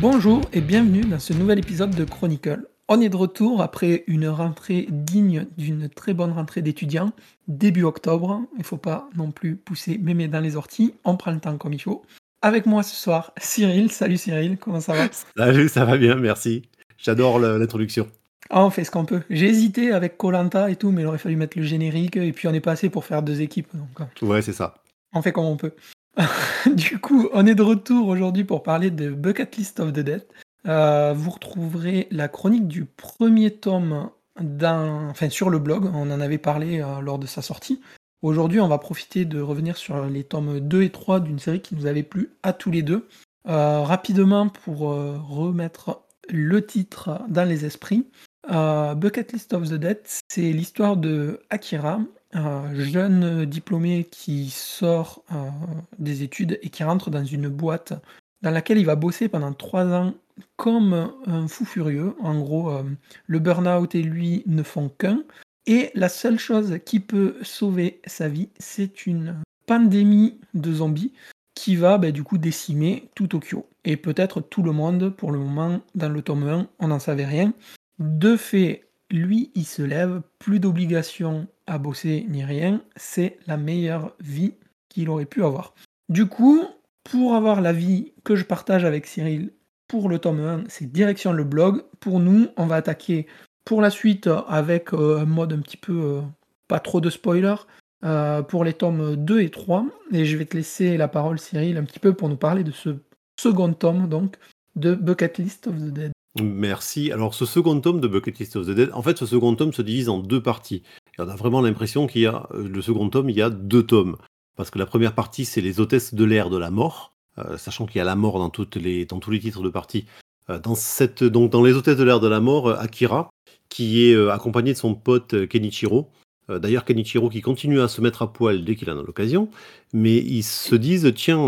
Bonjour et bienvenue dans ce nouvel épisode de Chronicle. On est de retour après une rentrée digne d'une très bonne rentrée d'étudiants, début octobre. Il ne faut pas non plus pousser mémé dans les orties, on prend le temps comme il faut. Avec moi ce soir, Cyril. Salut Cyril, comment ça va? Salut, ça va bien, merci. J'adore l'introduction. Ah, on fait ce qu'on peut. J'ai hésité avec Colanta et tout, mais il aurait fallu mettre le générique, et puis on est passé pour faire deux équipes. Donc, euh, Ouais, c'est ça. on fait comme on peut. du coup, on est de retour aujourd'hui pour parler de Bucket List of the Dead. Euh, vous retrouverez la chronique du premier tome enfin, sur le blog, on en avait parlé euh, lors de sa sortie. Aujourd'hui, on va profiter de revenir sur les tomes 2 et 3 d'une série qui nous avait plu à tous les deux. Euh, rapidement, pour remettre le titre dans les esprits, Bucket List of the Dead, c'est l'histoire de Akira, un jeune diplômé qui sort euh, des études et qui rentre dans une boîte dans laquelle il va bosser pendant trois ans comme un fou furieux. En gros, euh, le burn-out et lui ne font qu'un. Et la seule chose qui peut sauver sa vie, c'est une pandémie de zombies qui va bah, du coup décimer tout Tokyo. Et peut-être tout le monde pour le moment dans le tome 1, on n'en savait rien. De fait, lui, il se lève, plus d'obligation à bosser ni rien, c'est la meilleure vie qu'il aurait pu avoir. Du coup, pour avoir la vie que je partage avec Cyril pour le tome 1, c'est direction le blog. Pour nous, on va attaquer pour la suite avec euh, un mode un petit peu euh, pas trop de spoilers euh, pour les tomes 2 et 3. Et je vais te laisser la parole, Cyril, un petit peu pour nous parler de ce second tome donc de Bucket List of the Dead. Merci. Alors, ce second tome de Bucket List of the Dead, en fait, ce second tome se divise en deux parties. Et on a vraiment l'impression qu'il y a, euh, le second tome, il y a deux tomes. Parce que la première partie, c'est les hôtesses de l'air de la mort, euh, sachant qu'il y a la mort dans, toutes les, dans tous les titres de partie. Euh, dans, cette, donc, dans les hôtesses de l'air de la mort, Akira, qui est accompagné de son pote Kenichiro. D'ailleurs, Kenichiro qui continue à se mettre à poil dès qu'il en a l'occasion. Mais ils se disent, tiens,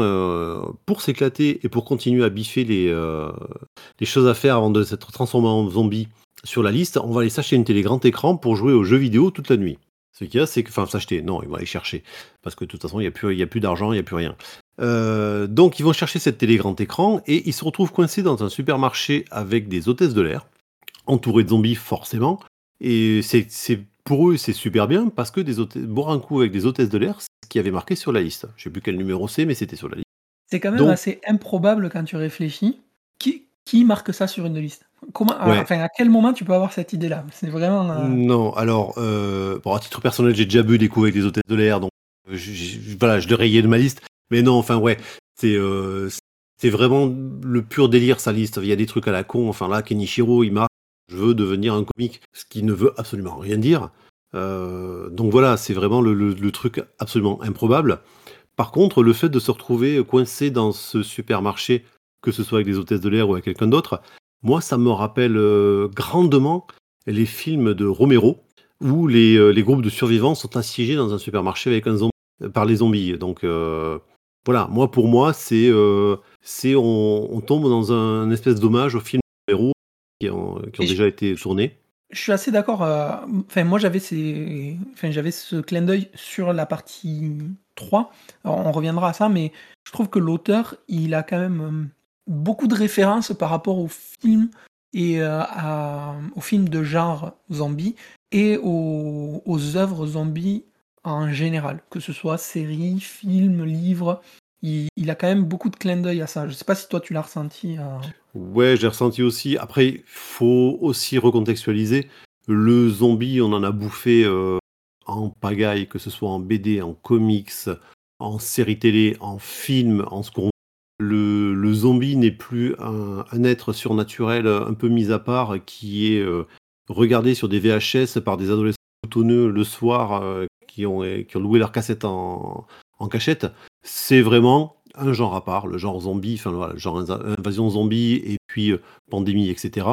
pour s'éclater et pour continuer à biffer les, les choses à faire avant de s'être transformé en zombie sur la liste, on va aller s'acheter une télé grand écran pour jouer aux jeux vidéo toute la nuit. Ce qu'il y a, c'est que, enfin, s'acheter, non, ils vont aller chercher. Parce que de toute façon, il n'y a plus, il y a plus d'argent, il n'y a plus rien. Euh, donc, ils vont chercher cette télé grand écran et ils se retrouvent coincés dans un supermarché avec des hôtesses de l'air, entourés de zombies forcément. Et c'est, c'est- pour eux, c'est super bien parce que des hôtesses, boire un coup avec des hôtesses de l'air, c'est ce qui avait marqué sur la liste. Je sais plus quel numéro c'est, mais c'était sur la liste. C'est quand même Donc- assez improbable quand tu réfléchis. Qui, marque ça sur une liste? Comment, Ouais. enfin, à quel moment tu peux avoir cette idée-là? C'est vraiment. euh, Non, alors, euh, bon, à titre personnel, j'ai déjà bu des coups avec des hôtesses de l'air, donc euh, voilà, je l'ai rayé de ma liste. Mais non, enfin, ouais, c'est euh, c'est vraiment le pur délire, sa liste. Il y a des trucs à la con. Enfin, là, Kenichiro, il marque je veux devenir un comique, ce qui ne veut absolument rien dire. Donc voilà, c'est vraiment le, le- le truc absolument improbable. Par contre, le fait de se retrouver coincé dans ce supermarché, que ce soit avec des hôtesses de l'air ou avec quelqu'un d'autre, moi, ça me rappelle euh, grandement les films de Romero, où les, euh, les groupes de survivants sont assiégés dans un supermarché avec un zombie, par les zombies. Donc euh, voilà, moi pour moi, c'est euh, on, on tombe dans un espèce d'hommage aux films de Romero qui ont, qui ont Et je- déjà été tournés. Je suis assez d'accord. euh, Enfin, moi, j'avais enfin, ce clin d'œil sur la partie 3. Alors, on reviendra à ça, mais je trouve que l'auteur, il a quand même euh, beaucoup de références par rapport au film et euh, aux films de genre zombie et aux, aux œuvres zombies en général, que ce soit séries, films, livres. Il, a quand même beaucoup de clin d'œil à ça. Je sais pas si toi tu l'as ressenti. euh. Ouais, j'ai ressenti aussi. Après, il faut aussi recontextualiser. Le zombie, on en a bouffé euh, en pagaille, que ce soit en BD, en comics, en série télé, en film, en ce qu'on le, le zombie n'est plus un, un être surnaturel un peu mis à part qui est euh, regardé sur des VHS par des adolescents boutonneux le soir euh, qui, ont, qui ont loué leur cassette en, en cachette. C'est vraiment un genre à part, le genre zombie, enfin voilà, le genre inva- invasion zombie et puis euh, pandémie, etc.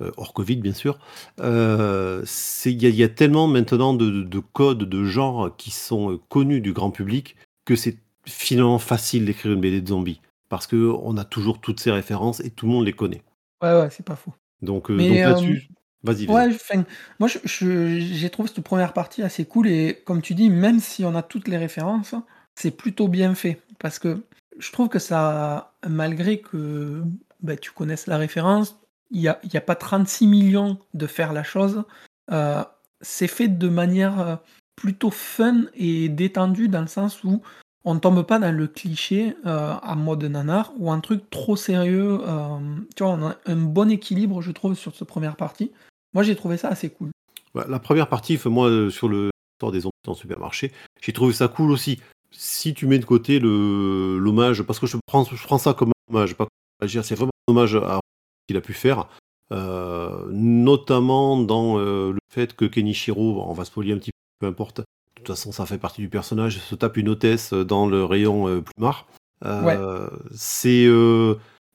Euh, hors Covid, bien sûr. Euh, Il y, a- il y a tellement maintenant de, de codes de genre qui sont euh, connus du grand public que c'est finalement facile d'écrire une BD de zombies parce que on a toujours toutes ces références et tout le monde les connaît. Ouais, ouais, c'est pas faux. Donc, euh, donc euh, là-dessus, vas-y. Ouais, enfin, moi je- je- j'ai trouvé cette première partie assez cool et comme tu dis, même si on a toutes les références, c'est plutôt bien fait parce que je trouve que ça, malgré que bah, tu connaisses la référence. Il n'y a, y a pas 36 millions de faire la chose. Euh, c'est fait de manière plutôt fun et détendue dans le sens où on ne tombe pas dans le cliché euh, en mode nanar ou un truc trop sérieux. tu vois, on a un bon équilibre, je trouve, sur cette première partie. Moi, j'ai trouvé ça assez cool. la première partie, moi, sur le sort des zombies en supermarché, j'ai trouvé ça cool aussi. Si tu mets de côté l'hommage, parce que je prends, ça comme un hommage, pas c'est vraiment un hommage à qu'il a pu faire. Euh, notamment dans euh, le fait que Kenichiro, on va spoiler un petit peu, peu importe, toute façon ça fait partie du personnage, se tape une hôtesse dans le rayon euh, plumard. C'est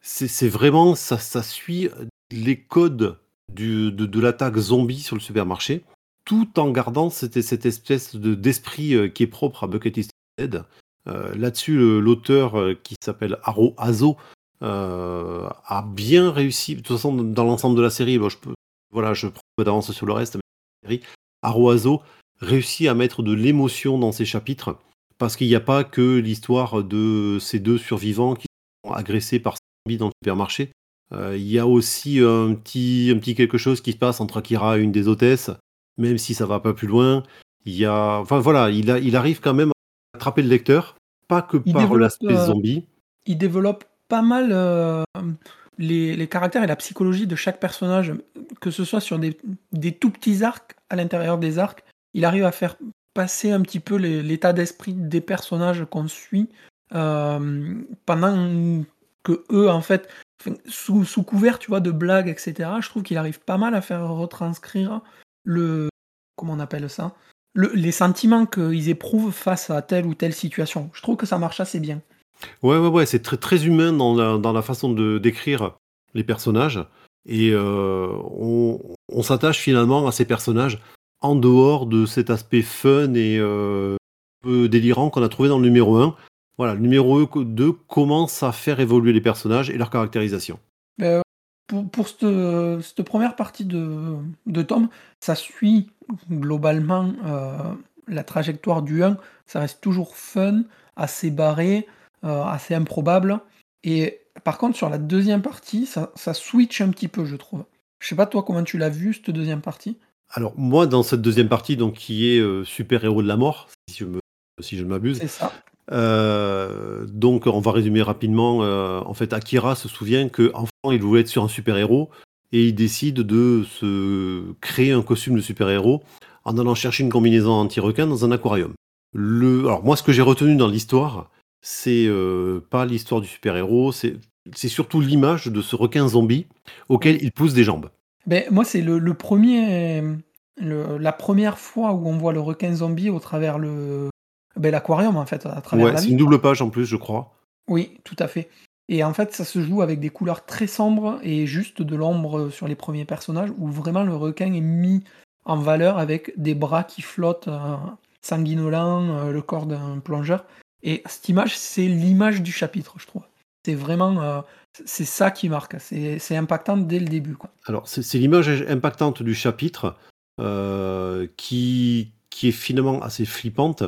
c'est vraiment, ça, ça suit les codes du, de, l'attaque zombie sur le supermarché, tout en gardant cette, cette espèce d'esprit qui est propre à Bucket is Dead. Là-dessus, l'auteur qui s'appelle Haro Azo euh, a bien réussi. De toute façon, dans l'ensemble de la série, je peux, voilà, je prends d'avance sur le reste, mais Aroazo réussit à mettre de l'émotion dans ses chapitres parce qu'il n'y a pas que l'histoire de ces deux survivants qui sont agressés par zombies dans le supermarché. Euh, il y a aussi un petit, un petit quelque chose qui se passe entre Akira et une des hôtesses, même si ça va pas plus loin. Il y a, enfin voilà, il, a, il arrive quand même à attraper le lecteur, pas que par l'aspect euh, zombie. Il développe pas mal euh, les, caractères et la psychologie de chaque personnage, que ce soit sur des, tout petits arcs à l'intérieur des arcs. Il arrive à faire passer un petit peu l'état d'esprit des personnages qu'on suit euh, pendant que eux, en fait, sous, couvert, de blagues, etc. Je trouve qu'il arrive pas mal à faire retranscrire le comment on appelle ça, les sentiments qu'ils éprouvent face à telle ou telle situation. Je trouve que ça marche assez bien. Ouais, ouais, ouais, c'est très, humain dans la, façon de décrire les personnages. Et euh, on s'attache finalement à ces personnages en dehors de cet aspect fun et euh, peu délirant qu'on a trouvé dans le numéro 1. Voilà, le numéro 2 commence à faire évoluer les personnages et leur caractérisation. Euh, pour, pour cette, première partie de, de tome, ça suit globalement la trajectoire du 1. Ça reste toujours fun, assez barré. Euh, assez improbable. Et par contre, sur la deuxième partie, ça, ça switch un petit peu, je trouve. Je sais pas toi comment tu l'as vu cette deuxième partie? Alors moi, dans cette deuxième partie, donc qui est euh, super héros de la mort, si je me, si je ne m'abuse. C'est ça. Euh, donc on va résumer rapidement. en fait, Akira se souvient que enfant, il voulait être sur un super héros et il décide de se créer un costume de super héros en allant chercher une combinaison anti-requin dans un aquarium. Le, alors moi, ce que j'ai retenu dans l'histoire, c'est euh, pas l'histoire du super-héros, c'est surtout l'image de ce requin zombie auquel il pousse des jambes. Ben, moi, c'est le, premier, la première fois où on voit le requin zombie au travers le ben, l'aquarium en fait, à travers ouais, c'est une double page en plus, je crois. Oui, tout à fait. Et en fait, ça se joue avec des couleurs très sombres et juste de l'ombre sur les premiers personnages, où vraiment le requin est mis en valeur avec des bras qui flottent, euh, sanguinolents, euh, le corps d'un plongeur. Et cette image, c'est l'image du chapitre, je trouve. C'est vraiment, euh, c'est ça qui marque. C'est impactant dès le début. Quoi. Alors, c'est l'image impactante du chapitre euh, qui, qui est finalement assez flippante,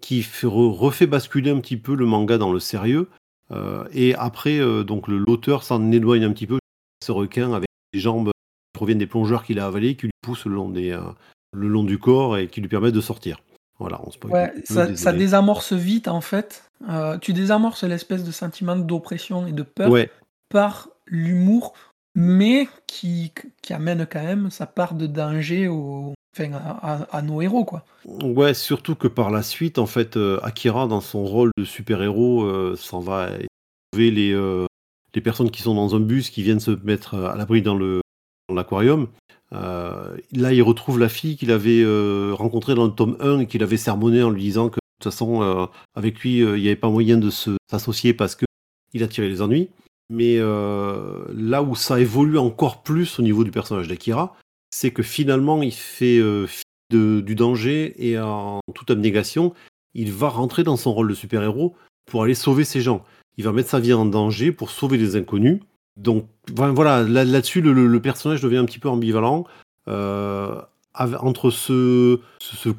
qui refait basculer un petit peu le manga dans le sérieux. Euh, et après, donc l'auteur s'en éloigne un petit peu. Ce requin avec les jambes qui proviennent des plongeurs qu'il a avalés, qui lui poussent le long, des, le long du corps et qui lui permettent de sortir. Voilà, on ouais, ça, désamorce vite en fait. Euh, tu désamorces l'espèce de sentiment d'oppression et de peur par l'humour, mais qui, amène quand même sa part de danger à, nos héros. quoi. Ouais, surtout que par la suite, en fait, euh, Akira, dans son rôle de super-héros, euh, s'en va trouver les, les personnes qui sont dans un bus, qui viennent se mettre à l'abri dans l'aquarium. Euh, là, il retrouve la fille qu'il avait euh, rencontrée dans le tome 1 et qu'il avait sermonné en lui disant que de toute façon, euh, avec lui, il n'y avait pas moyen de s'associer parce qu'il a tiré les ennuis. Mais là où ça évolue encore plus au niveau du personnage d'Akira, c'est que finalement, il fait fi du danger et en toute abnégation, il va rentrer dans son rôle de super-héros pour aller sauver ces gens. Il va mettre sa vie en danger pour sauver les inconnus. Donc voilà, là-dessus, le, personnage devient un petit peu ambivalent. Euh, entre ce,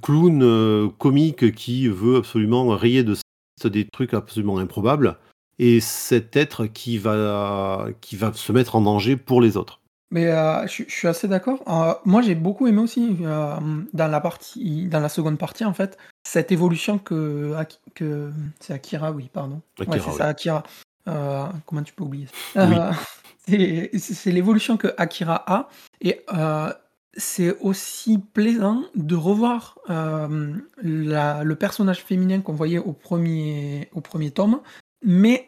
clown euh, comique qui veut absolument rayer de des trucs absolument improbables, et cet être qui va, qui va se mettre en danger pour les autres. Mais euh, je, suis assez d'accord. Euh, moi, j'ai beaucoup aimé aussi euh, dans la partie, dans la seconde partie, en fait, cette évolution que, que c'est Akira, oui, pardon. ouais, c'est ça, Akira. comment tu peux oublier c'est l'évolution que Akira a, et c'est aussi plaisant de revoir le personnage féminin qu'on voyait au premier, au premier tome, mais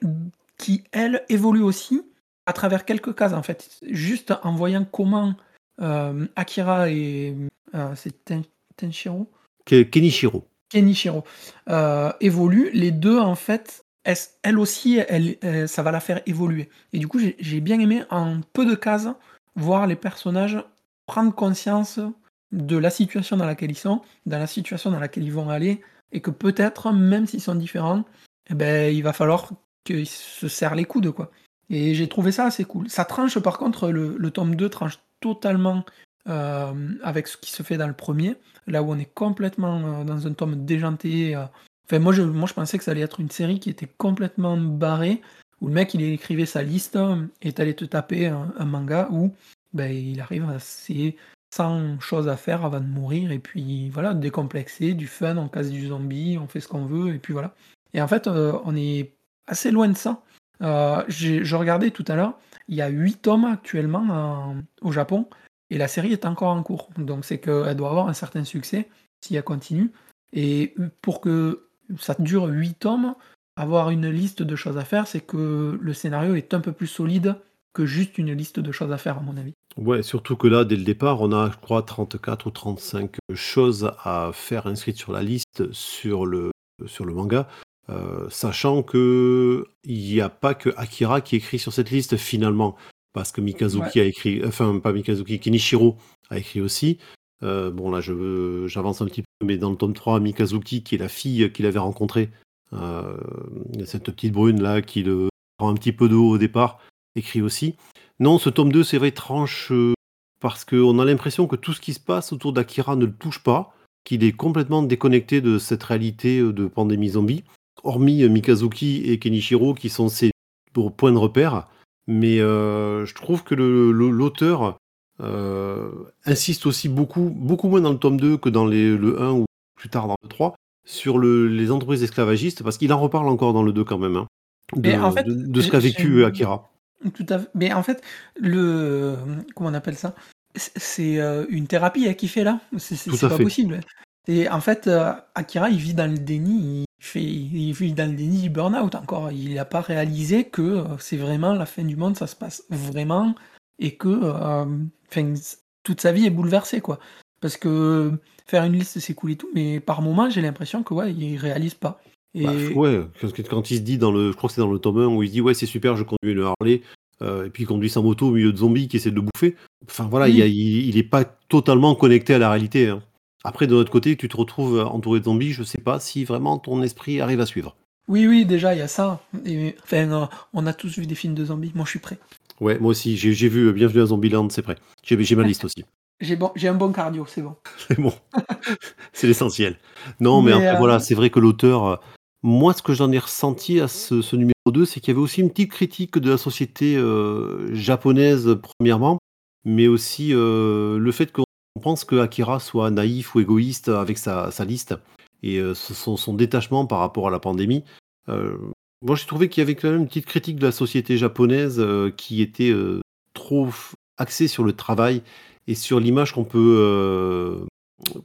qui, elle, évolue aussi à travers quelques cases, en fait. Juste en voyant comment euh, Akira et. Euh, c'est Ten, Tenshiro? Kenichiro. Kenichiro euh, évoluent, les deux, en fait, elle, aussi, elle, ça va la faire évoluer. Et du coup, j'ai bien aimé, en peu de cases, voir les personnages prendre conscience de la situation dans laquelle ils sont, dans la situation dans laquelle ils vont aller, et que peut-être, même s'ils sont différents, eh ben, il va falloir qu'ils se serrent les coudes, quoi. Et j'ai trouvé ça assez cool. Ça tranche par contre, le, tome 2 tranche totalement euh, avec ce qui se fait dans le premier, là où on est complètement euh, dans un tome déjanté. Euh. Enfin, moi je, moi je pensais que ça allait être une série qui était complètement barrée, où le mec il écrivait sa liste et t'allais te taper un, manga où ben, il arrive à c'est 100 choses à faire avant de mourir, et puis voilà, décomplexé, du fun, on casse du zombie, on fait ce qu'on veut, et puis voilà. Et en fait, on est assez loin de ça. Euh, je regardais tout à l'heure, il y a 8 tomes actuellement au Japon et la série est encore en cours. Donc c'est qu'elle doit avoir un certain succès si elle continue. Et pour que ça dure 8 tomes, avoir une liste de choses à faire, c'est que le scénario est un peu plus solide que juste une liste de choses à faire, à mon avis. Ouais, surtout que là, dès le départ, on a, je crois, 34 ou 35 choses à faire inscrites sur la liste sur le, sur le manga. Euh, sachant que il n'y a pas que Akira qui écrit sur cette liste finalement, parce que Mikazuki a écrit, enfin pas Mikazuki, Kenichiro a écrit aussi. Euh, bon là je j'avance un petit peu, mais dans le tome 3, Mikazuki, qui est la fille qu'il avait rencontrée, euh, cette petite brune là qui le prend un petit peu de haut au départ, écrit aussi. Non, ce tome 2, c'est vrai, tranche parce qu'on a l'impression que tout ce qui se passe autour d'Akira ne le touche pas, qu'il est complètement déconnecté de cette réalité de pandémie zombie hormis euh, Mikazuki et Kenichiro qui sont ses points de repère. Mais euh, je trouve que l'auteur euh, insiste aussi beaucoup, beaucoup moins dans le tome 2 que dans le 1 ou plus tard dans le 3 sur les entreprises esclavagistes, parce qu'il en reparle encore dans le 2 quand même, hein, de, ce qu'a vécu Akira. Tout à fait. Mais en fait, le. Comment on appelle ça? C'est une thérapie hein, qu'il fait là. C'est pas possible. Et en fait, Akira, il vit dans le déni, il, fait, il vit dans le déni du burn-out encore. Il n'a pas réalisé que euh, c'est vraiment la fin du monde, ça se passe vraiment, et que euh, toute sa vie est bouleversée, quoi. Parce que faire une liste, c'est cool et tout, mais par moment, j'ai l'impression que ouais, il réalise pas. Et... Bah, ouais, quand il se dit dans le, je crois que c'est dans le tome 1 où il se dit ouais c'est super, je conduis une Harley, euh, et puis il conduit sa moto au milieu de zombies qui essaient de le bouffer. Enfin voilà, il, il, est pas totalement connecté à la réalité. Hein. Après, de l'autre côté, tu te retrouves entouré de zombies, je sais pas si vraiment ton esprit arrive à suivre. Oui, oui, déjà, il y a ça. enfin, euh, on a tous vu des films de zombies. Moi, je suis prêt. Ouais, moi aussi. J'ai vu euh, Bienvenue à Zombieland, c'est prêt. J'ai ma liste aussi. J'ai bon, un bon cardio, c'est bon. c'est bon. c'est l'essentiel. Non, mais, après, euh, voilà, c'est vrai que l'auteur. moi, ce que j'en ai ressenti à ce, numéro 2, c'est qu'il y avait aussi une petite critique de la société japonaise, premièrement, mais aussi le fait qu'on on pense que Akira soit naïf ou égoïste avec sa, liste et euh, son, détachement par rapport à la pandémie. Euh, moi, j'ai trouvé qu'il y avait quand même une petite critique de la société japonaise euh, qui était trop axée sur le travail et sur l'image qu'on peut,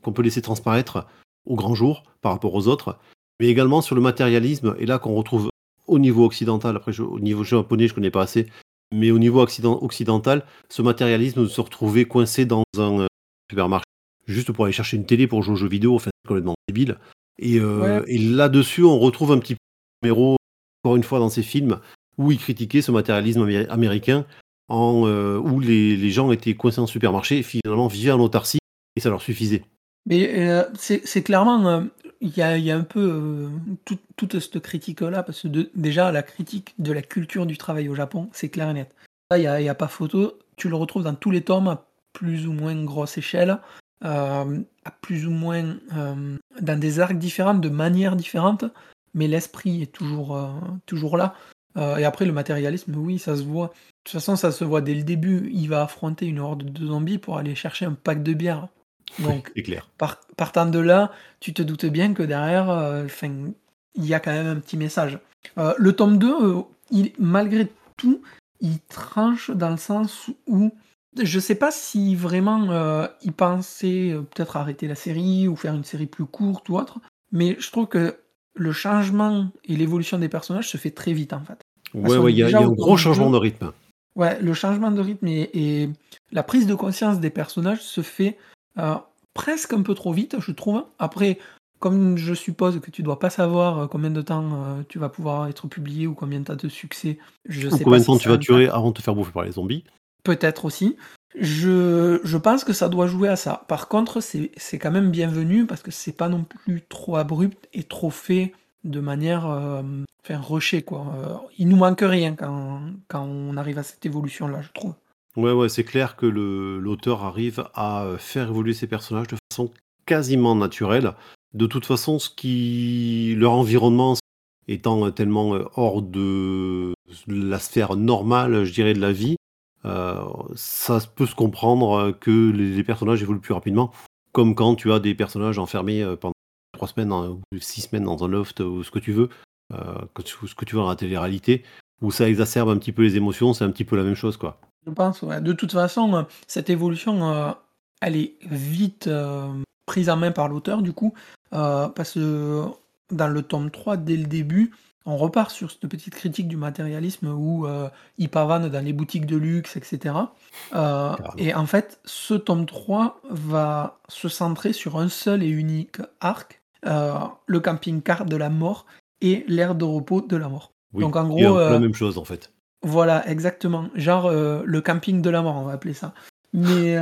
peut laisser transparaître au grand jour par rapport aux autres, mais également sur le matérialisme, et là qu'on retrouve au niveau occidental, après au niveau japonais je ne connais pas assez, mais au niveau occidental, ce matérialisme se retrouver coincé dans un, supermarché juste pour aller chercher une télé pour jouer aux jeux vidéo, enfin, c'est complètement débile. Et, euh, là-dessus, on retrouve un petit numéro, encore une fois, dans ces films, où il critiquait ce matérialisme américain, en, euh, où les, gens étaient coincés en supermarché et finalement vivaient en autarcie, et ça leur suffisait. Mais euh, c'est clairement, il y, a, un peu toute cette critique-là, parce que déjà, la critique de la culture du travail au Japon, c'est clair et net. il n'y a, a, pas photo, tu le retrouves dans tous les tomes, plus ou moins grosse échelle, euh, à plus ou moins euh, dans des arcs différents, de manières différentes, mais l'esprit est toujours, euh, toujours là. et après le matérialisme, oui, ça se voit. De toute façon, ça se voit dès le début. Il va affronter une horde de zombies pour aller chercher un pack de bière. Donc, C'est clair. partant de là, tu te doutes bien que derrière, il y a quand même un petit message. le tome 2, il malgré tout, il tranche dans le sens où je sais pas si vraiment, euh, il pensait, euh, peut-être arrêter la série ou faire une série plus courte ou autre, mais je trouve que le changement et l'évolution des personnages se fait très vite, en fait. Ouais, ouais, il y a un gros changement de rythme. Ouais, le changement de rythme et la prise de conscience des personnages se fait, euh, presque un peu trop vite, je trouve. Après, comme je suppose que tu dois pas savoir, combien de temps, tu vas pouvoir être publié ou combien tu as de succès, je sais combien de temps tu vas tuer avant de te faire bouffer par les zombies. Peut-être aussi. Je, je, pense que ça doit jouer à ça. Par contre, c'est quand même bienvenu parce que c'est pas non plus trop abrupt et trop fait de manière euh, enfin, rushée, quoi. Euh, il nous manque rien quand, quand on arrive à cette évolution-là, je trouve. Ouais, ouais, c'est clair que l'auteur arrive à faire évoluer ses personnages de façon quasiment naturelle. De toute façon, ce qui leur environnement étant tellement euh, hors de la sphère normale, je dirais, de la vie, euh, ça peut se comprendre euh, que les, personnages évoluent plus rapidement, comme quand tu as des personnages enfermés euh, pendant trois semaines ou six semaines dans un loft ou ce que tu veux, ce que tu veux dans la télé-réalité, où ça exacerbe un petit peu les émotions, c'est un petit peu la même chose, quoi. Je pense. De toute façon, cette évolution, elle est vite prise en main par l'auteur, du coup, parce que dans le tome 3, dès le début, on repart sur cette petite critique du matérialisme où euh, il pavane dans les boutiques de luxe, etc. Euh, et en fait, ce tome 3 va se centrer sur un seul et unique arc, euh, le camping-car de la mort et l'aire de repos de la mort. Donc en gros... la même chose en fait. Voilà, exactement. Genre le camping de la mort, on va appeler ça. Mais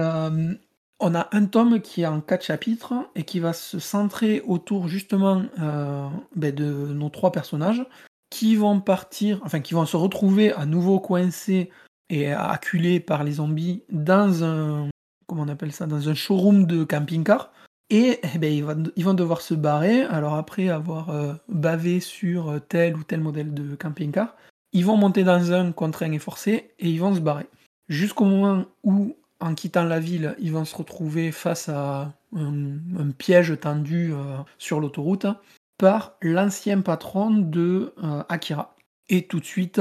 on a un tome qui est en quatre chapitres et qui va se centrer autour justement euh, ben, de nos trois personnages qui vont partir, enfin qui vont se retrouver à nouveau coincés et acculés par les zombies dans un comment on appelle ça, dans un showroom de camping-car. Et eh ben, ils, vont, devoir se barrer. Alors après avoir euh, bavé sur tel ou tel modèle de camping-car, ils vont monter dans un contraint et forcé et ils vont se barrer. Jusqu'au moment où en quittant la ville, ils vont se retrouver face à un, piège tendu euh, sur l'autoroute par l'ancien patron de euh, Akira. Et tout de suite,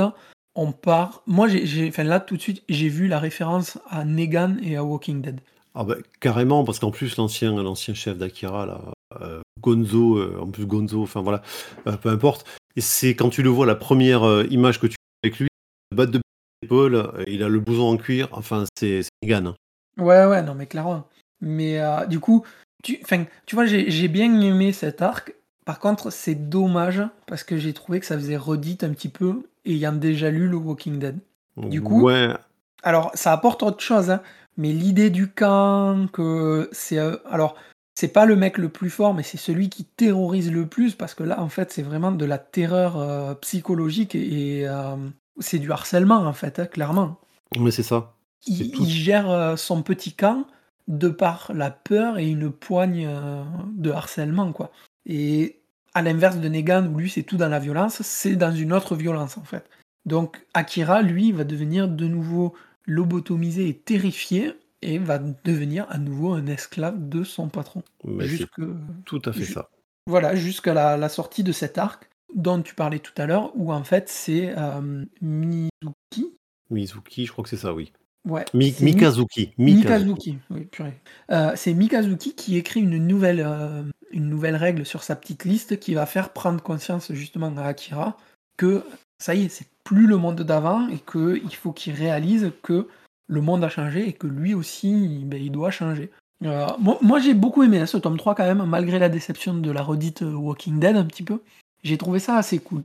on part. Moi, j'ai, enfin là, tout de suite, j'ai vu la référence à Negan et à Walking Dead. Ah bah, carrément, parce qu'en plus, l'ancien, l'ancien chef d'Akira, là, euh, Gonzo, en plus Gonzo, enfin voilà, peu importe. Et c'est quand tu le vois, la première image que tu vois avec lui, de Paul, il a le blouson en cuir, enfin c'est Negan. Hein. Ouais, ouais, non mais clairement. Mais euh, du coup, tu, tu vois, j'ai bien aimé cet arc. Par contre, c'est dommage parce que j'ai trouvé que ça faisait redite un petit peu ayant déjà lu le Walking Dead. Du coup, ouais. alors ça apporte autre chose, hein, mais l'idée du camp, que c'est. Euh, alors, c'est pas le mec le plus fort, mais c'est celui qui terrorise le plus parce que là, en fait, c'est vraiment de la terreur euh, psychologique et, c'est du harcèlement, en fait, hein, clairement. Mais c'est ça. Il, gère euh, son petit camp de par la peur et une poigne euh, de harcèlement, quoi. Et à l'inverse de Negan, où lui c'est tout dans la violence, c'est dans une autre violence en fait. Donc Akira, lui, va devenir de nouveau lobotomisé et terrifié et va devenir à nouveau un esclave de son patron. Jusque... Tout à fait ça. Voilà, jusqu'à la, sortie de cet arc dont tu parlais tout à l'heure, où en fait c'est euh, Mizuki. Mizuki, je crois que c'est ça, oui. Ouais, Mikazuki. Mikazuki. oui, purée. Euh, c'est Mikazuki qui écrit une nouvelle, euh, une nouvelle règle sur sa petite liste qui va faire prendre conscience justement à Akira que ça y est, c'est plus le monde d'avant et qu'il faut qu'il réalise que le monde a changé et que lui aussi, ben, il doit changer. Euh, moi, j'ai beaucoup aimé hein, ce tome 3 quand même, malgré la déception de la redite Walking Dead un petit peu. J'ai trouvé ça assez cool.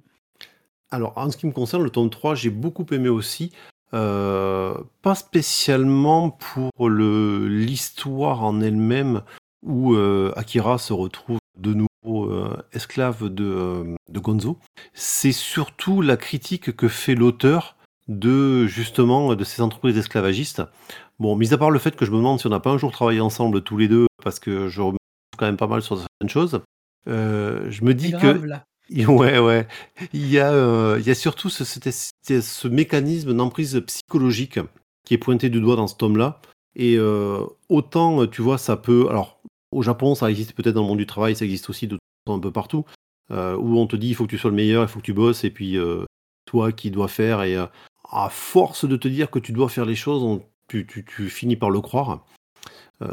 Alors, en ce qui me concerne, le tome 3, j'ai beaucoup aimé aussi. Euh, pas spécialement pour le l'histoire en elle-même où euh, Akira se retrouve de nouveau euh, esclave de, de Gonzo. C'est surtout la critique que fait l'auteur de justement de ces entreprises esclavagistes. Bon, mis à part le fait que je me demande si on n'a pas un jour travaillé ensemble tous les deux, parce que je remonte quand même pas mal sur certaines choses. je me dis que Ouais, ouais. Il y a, euh, il y a surtout ce, ce mécanisme d'emprise psychologique qui est pointé du doigt dans ce tome-là. Et euh, autant, tu vois, ça peut. Alors, au Japon, ça existe peut-être dans le monde du travail, ça existe aussi de, un peu partout, euh, où on te dit il faut que tu sois le meilleur, il faut que tu bosses, et puis toi qui dois faire, et à force de te dire que tu dois faire les choses, tu, tu, tu, finis par le croire.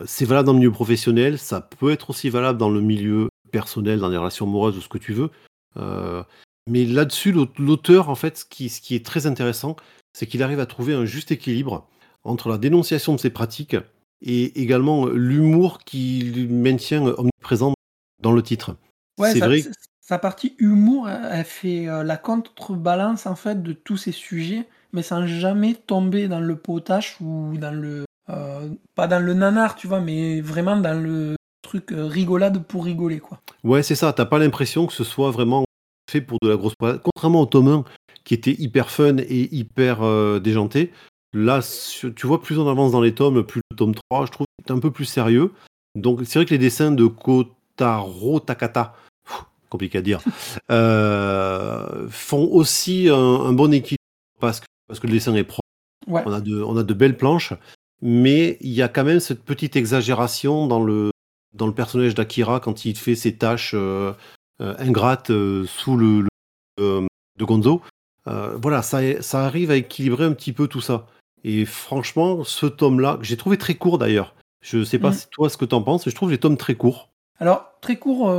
c'est valable dans le milieu professionnel, ça peut être aussi valable dans le milieu personnel, dans les relations amoureuses ou ce que tu veux. Euh, mais là-dessus, l'auteur, en fait, ce qui, ce qui, est très intéressant, c'est qu'il arrive à trouver un juste équilibre entre la dénonciation de ses pratiques et également l'humour qu'il maintient omniprésent dans le titre. Ouais, sa, vrai... sa partie humour, elle fait euh, la contrebalance en fait de tous ces sujets, mais sans jamais tomber dans le potache ou dans le euh, pas dans le nanar, tu vois, mais vraiment dans le truc rigolade pour rigoler, quoi. Ouais, c'est ça. T'as pas l'impression que ce soit vraiment fait pour de la grosse Contrairement au tome 1, qui était hyper fun et hyper euh, déjanté, là, tu vois, plus on avance dans les tomes, plus le tome 3, je trouve, est un peu plus sérieux. Donc, c'est vrai que les dessins de Kotaro Takata, compliqué à dire, euh, font aussi un, bon équilibre parce que, parce que le dessin est propre. On, a de, on a de belles planches, mais il y a quand même cette petite exagération dans le, dans le personnage d'Akira quand il fait ses tâches euh, euh, ingrate euh, sous le, de Gonzo. voilà, ça, ça arrive à équilibrer un petit peu tout ça. Et franchement, ce tome-là, que j'ai trouvé très court d'ailleurs. Je sais pas mm. si toi ce que tu en penses, mais je trouve les tomes très courts. Alors, très courts.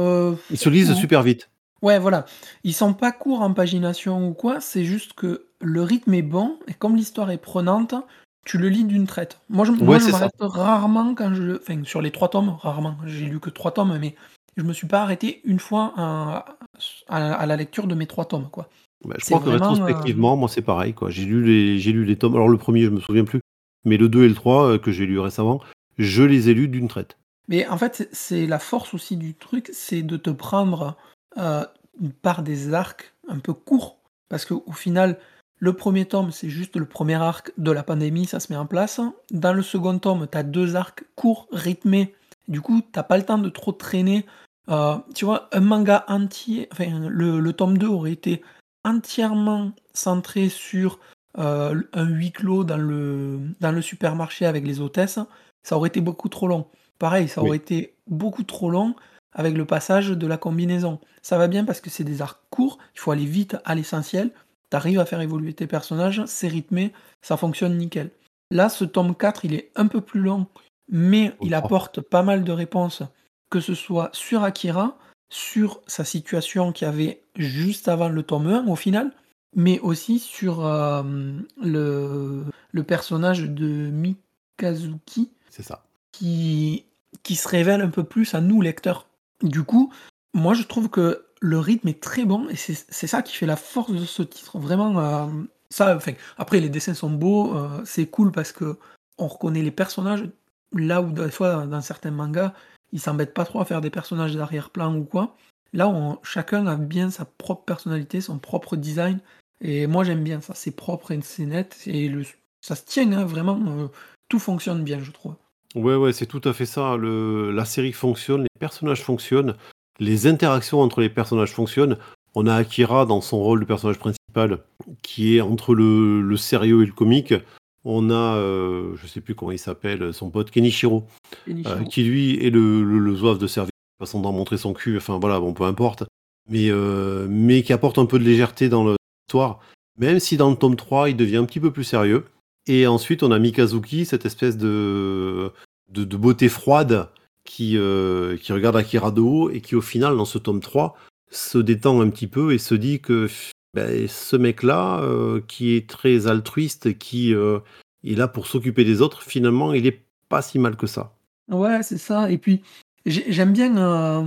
Ils se lisent super vite. Ouais, voilà. Ils sont pas courts en pagination ou quoi, c'est juste que le rythme est bon, et comme l'histoire est prenante, tu le lis d'une traite. Moi, je, moi, je m'arrête rarement quand je. Enfin, sur les trois tomes, rarement. J'ai lu que trois tomes, mais je me suis pas arrêté une fois à, la lecture de mes trois tomes. Quoi. Bah, je crois que rétrospectivement, euh, moi c'est pareil. Quoi. J'ai, lu les, j'ai lu les tomes. Alors le premier, je me souviens plus. Mais le 2 et le 3 euh, que j'ai lu récemment, je les ai lus d'une traite. Mais en fait, c'est la force aussi du truc, c'est de te prendre euh, par des arcs un peu courts. Parce qu'au final, le premier tome, c'est juste le premier arc de la pandémie, ça se met en place. Dans le second tome, tu as deux arcs courts, rythmés. Du coup, t'as pas le temps de trop traîner euh, tu vois, un manga entier, enfin, le, tome 2 aurait été entièrement centré sur euh, un huis clos dans le, dans le supermarché avec les hôtesses, ça aurait été beaucoup trop long. Pareil, ça aurait été beaucoup trop long avec le passage de la combinaison. Ça va bien parce que c'est des arcs courts, il faut aller vite à l'essentiel, t'arrives à faire évoluer tes personnages, c'est rythmé, ça fonctionne nickel. Là, ce tome 4, il est un peu plus long, mais il apporte pas mal de réponses que ce soit sur Akira, sur sa situation qu'il y avait juste avant le tome 1 au final, mais aussi sur euh, le, le, personnage de Mikazuki. C'est ça. Qui, qui se révèle un peu plus à nous, lecteurs. Du coup, moi je trouve que le rythme est très bon et c'est ça qui fait la force de ce titre. Vraiment, euh, ça, enfin, après les dessins sont beaux, euh, c'est cool parce que on reconnaît les personnages. Là où des fois dans certains mangas, ils s'embêtent pas trop à faire des personnages d'arrière-plan ou quoi. Là, on, chacun a bien sa propre personnalité, son propre design. Et moi, j'aime bien ça. C'est propre et c'est net. Et le, ça se tient, hein, vraiment. Euh, tout fonctionne bien, je trouve. Ouais, ouais, c'est tout à fait ça. La série fonctionne, les personnages fonctionnent, les interactions entre les personnages fonctionnent. On a Akira dans son rôle de personnage principal, qui est entre le, le sérieux et le comique. On a, euh, je sais plus comment il s'appelle, son pote Kenichiro, euh, qui lui est le, le, zouave de service, façon d'en montrer son cul, enfin voilà, bon, peu importe, mais, euh, mais qui apporte un peu de légèreté dans l'histoire, même si dans le tome 3, il devient un petit peu plus sérieux. Et ensuite, on a Mikazuki, cette espèce de, de, beauté froide qui, qui regarde Akira de haut et qui, au final, dans ce tome 3, se détend un petit peu et se dit que ben, ce mec-là, euh, qui est très altruiste, qui euh, est là pour s'occuper des autres, finalement, il est pas si mal que ça. Ouais, c'est ça. Et puis, j'aime bien euh,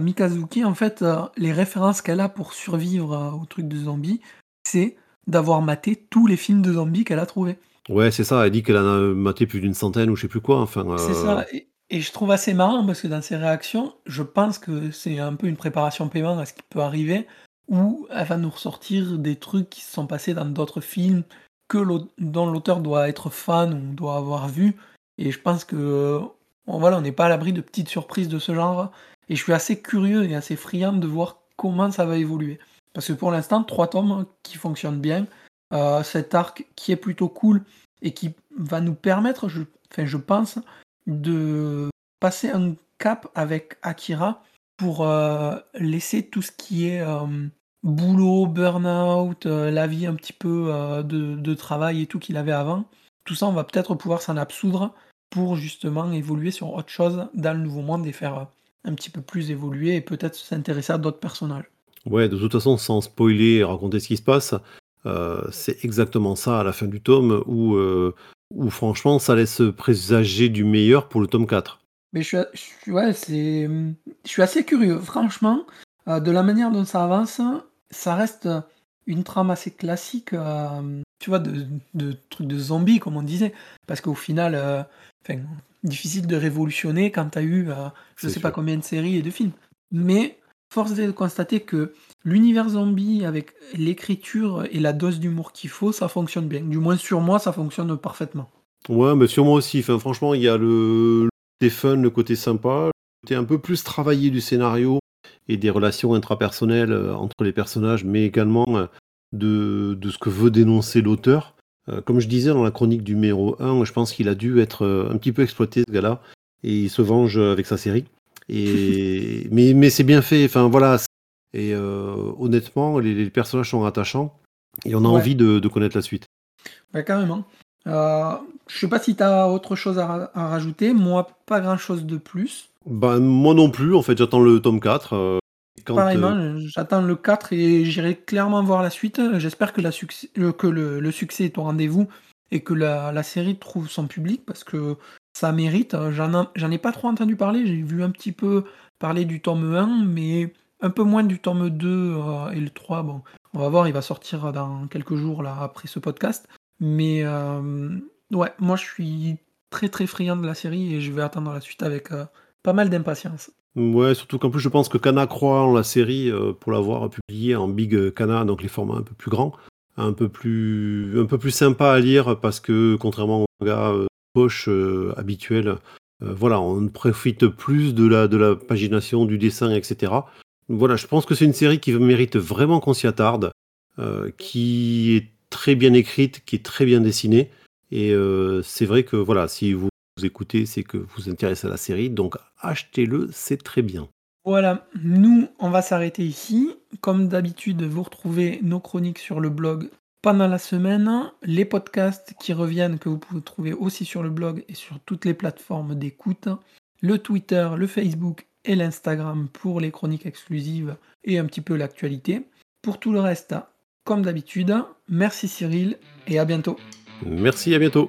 Mikazuki, en fait, les références qu'elle a pour survivre au truc de zombies, c'est d'avoir maté tous les films de zombies qu'elle a trouvés. Ouais, c'est ça. Elle dit qu'elle en a maté plus d'une centaine ou je sais plus quoi. Enfin, C'est ça. Et, et, je trouve assez marrant parce que dans ses réactions, je pense que c'est un peu une préparation paiement à ce qui peut arriver où elle va nous ressortir des trucs qui se sont passés dans d'autres films que dont l'auteur doit être fan ou doit avoir vu. Et je pense que voilà, on n'est pas à l'abri de petites surprises de ce genre. Et je suis assez curieux et assez friand de voir comment ça va évoluer. Parce que pour l'instant, trois tomes qui fonctionnent bien, euh, cet arc qui est plutôt cool et qui va nous permettre, je, enfin, je pense, de passer un cap avec Akira pour euh, laisser tout ce qui est euh, boulot, burn-out, la vie un petit peu de, de, travail et tout qu'il avait avant. Tout ça, on va peut-être pouvoir s'en absoudre pour justement évoluer sur autre chose dans le nouveau monde et faire un petit peu plus évoluer et peut-être s'intéresser à d'autres personnages. Ouais, de toute façon, sans spoiler et raconter ce qui se passe, euh, c'est exactement ça à la fin du tome où, euh, où franchement ça laisse présager du meilleur pour le tome 4. Mais je suis, ouais, c'est, je suis assez curieux, franchement, euh, de la manière dont ça avance, ça reste une trame assez classique, tu vois, de, de trucs de zombies, comme on disait, parce qu'au final, difficile de révolutionner quand tu as eu, je sais pas combien de séries et de films. Mais force est de constater que l'univers zombie avec l'écriture et la dose d'humour qu'il faut, ça fonctionne bien. Du moins sur moi, ça fonctionne parfaitement. Ouais, mais sur moi aussi. Franchement, il y a le, côté fun, le côté sympa, le côté un peu plus travaillé du scénario et des relations intrapersonnelles euh, entre les personnages, mais également euh, de, de ce que veut dénoncer l'auteur. Euh, comme je disais dans la chronique numéro 1, je pense qu'il a dû être un petit peu exploité ce gars-là et il se venge avec sa série. Et mais mais c'est bien fait. Enfin voilà. Et euh, honnêtement, les, personnages sont attachants et on a envie de, connaître la suite. Ouais, carrément. Euh, je sais pas si tu as autre chose à, rajouter. Moi, pas grand chose de plus. Ben, moi non plus. En fait, j'attends le tome 4. Euh, Pareillement, j'attends le 4 et j'irai clairement voir la suite. J'espère que, la que le, succès est au rendez-vous et que la, la, série trouve son public parce que ça mérite. J'en ai pas trop entendu parler, j'ai vu un petit peu parler du tome 1, mais un peu moins du tome 2 euh, et le 3. Bon, on va voir, il va sortir dans quelques jours après ce podcast. Mais euh, moi je suis très très friand de la série et je vais attendre la suite avec euh, pas mal d'impatience. Ouais, surtout qu'en plus je pense que Kana croit en la série pour l'avoir publiée en Big Kana, donc les formats un peu plus grands, un peu plus, un peu plus sympa à lire parce que contrairement au manga poche habituelle. Euh, voilà, on profite plus de la, de la pagination, du dessin, etc. Voilà, je pense que c'est une série qui mérite vraiment qu'on s'y attarde, euh, qui est très bien écrite, qui est très bien dessinée. Et c'est vrai que voilà, si vous, vous écoutez, c'est que vous vous intéressez à la série, donc achetez-le, c'est très bien. Voilà, nous, on va s'arrêter ici. Comme d'habitude, vous retrouvez nos chroniques sur le blog pendant la semaine, les podcasts qui reviennent, que vous pouvez trouver aussi sur le blog et sur toutes les plateformes d'écoute, le Twitter, le Facebook et l'Instagram pour les chroniques exclusives et un petit peu l'actualité. Pour tout le reste, comme d'habitude, merci Cyril et à bientôt. Merci, à bientôt.